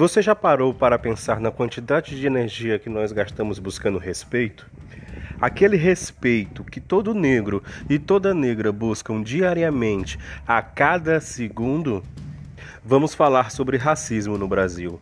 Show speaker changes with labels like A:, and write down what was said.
A: Você já parou para pensar na quantidade de energia que nós gastamos buscando respeito? Aquele respeito que todo negro e toda negra buscam diariamente, a cada segundo? Vamos falar sobre racismo no Brasil.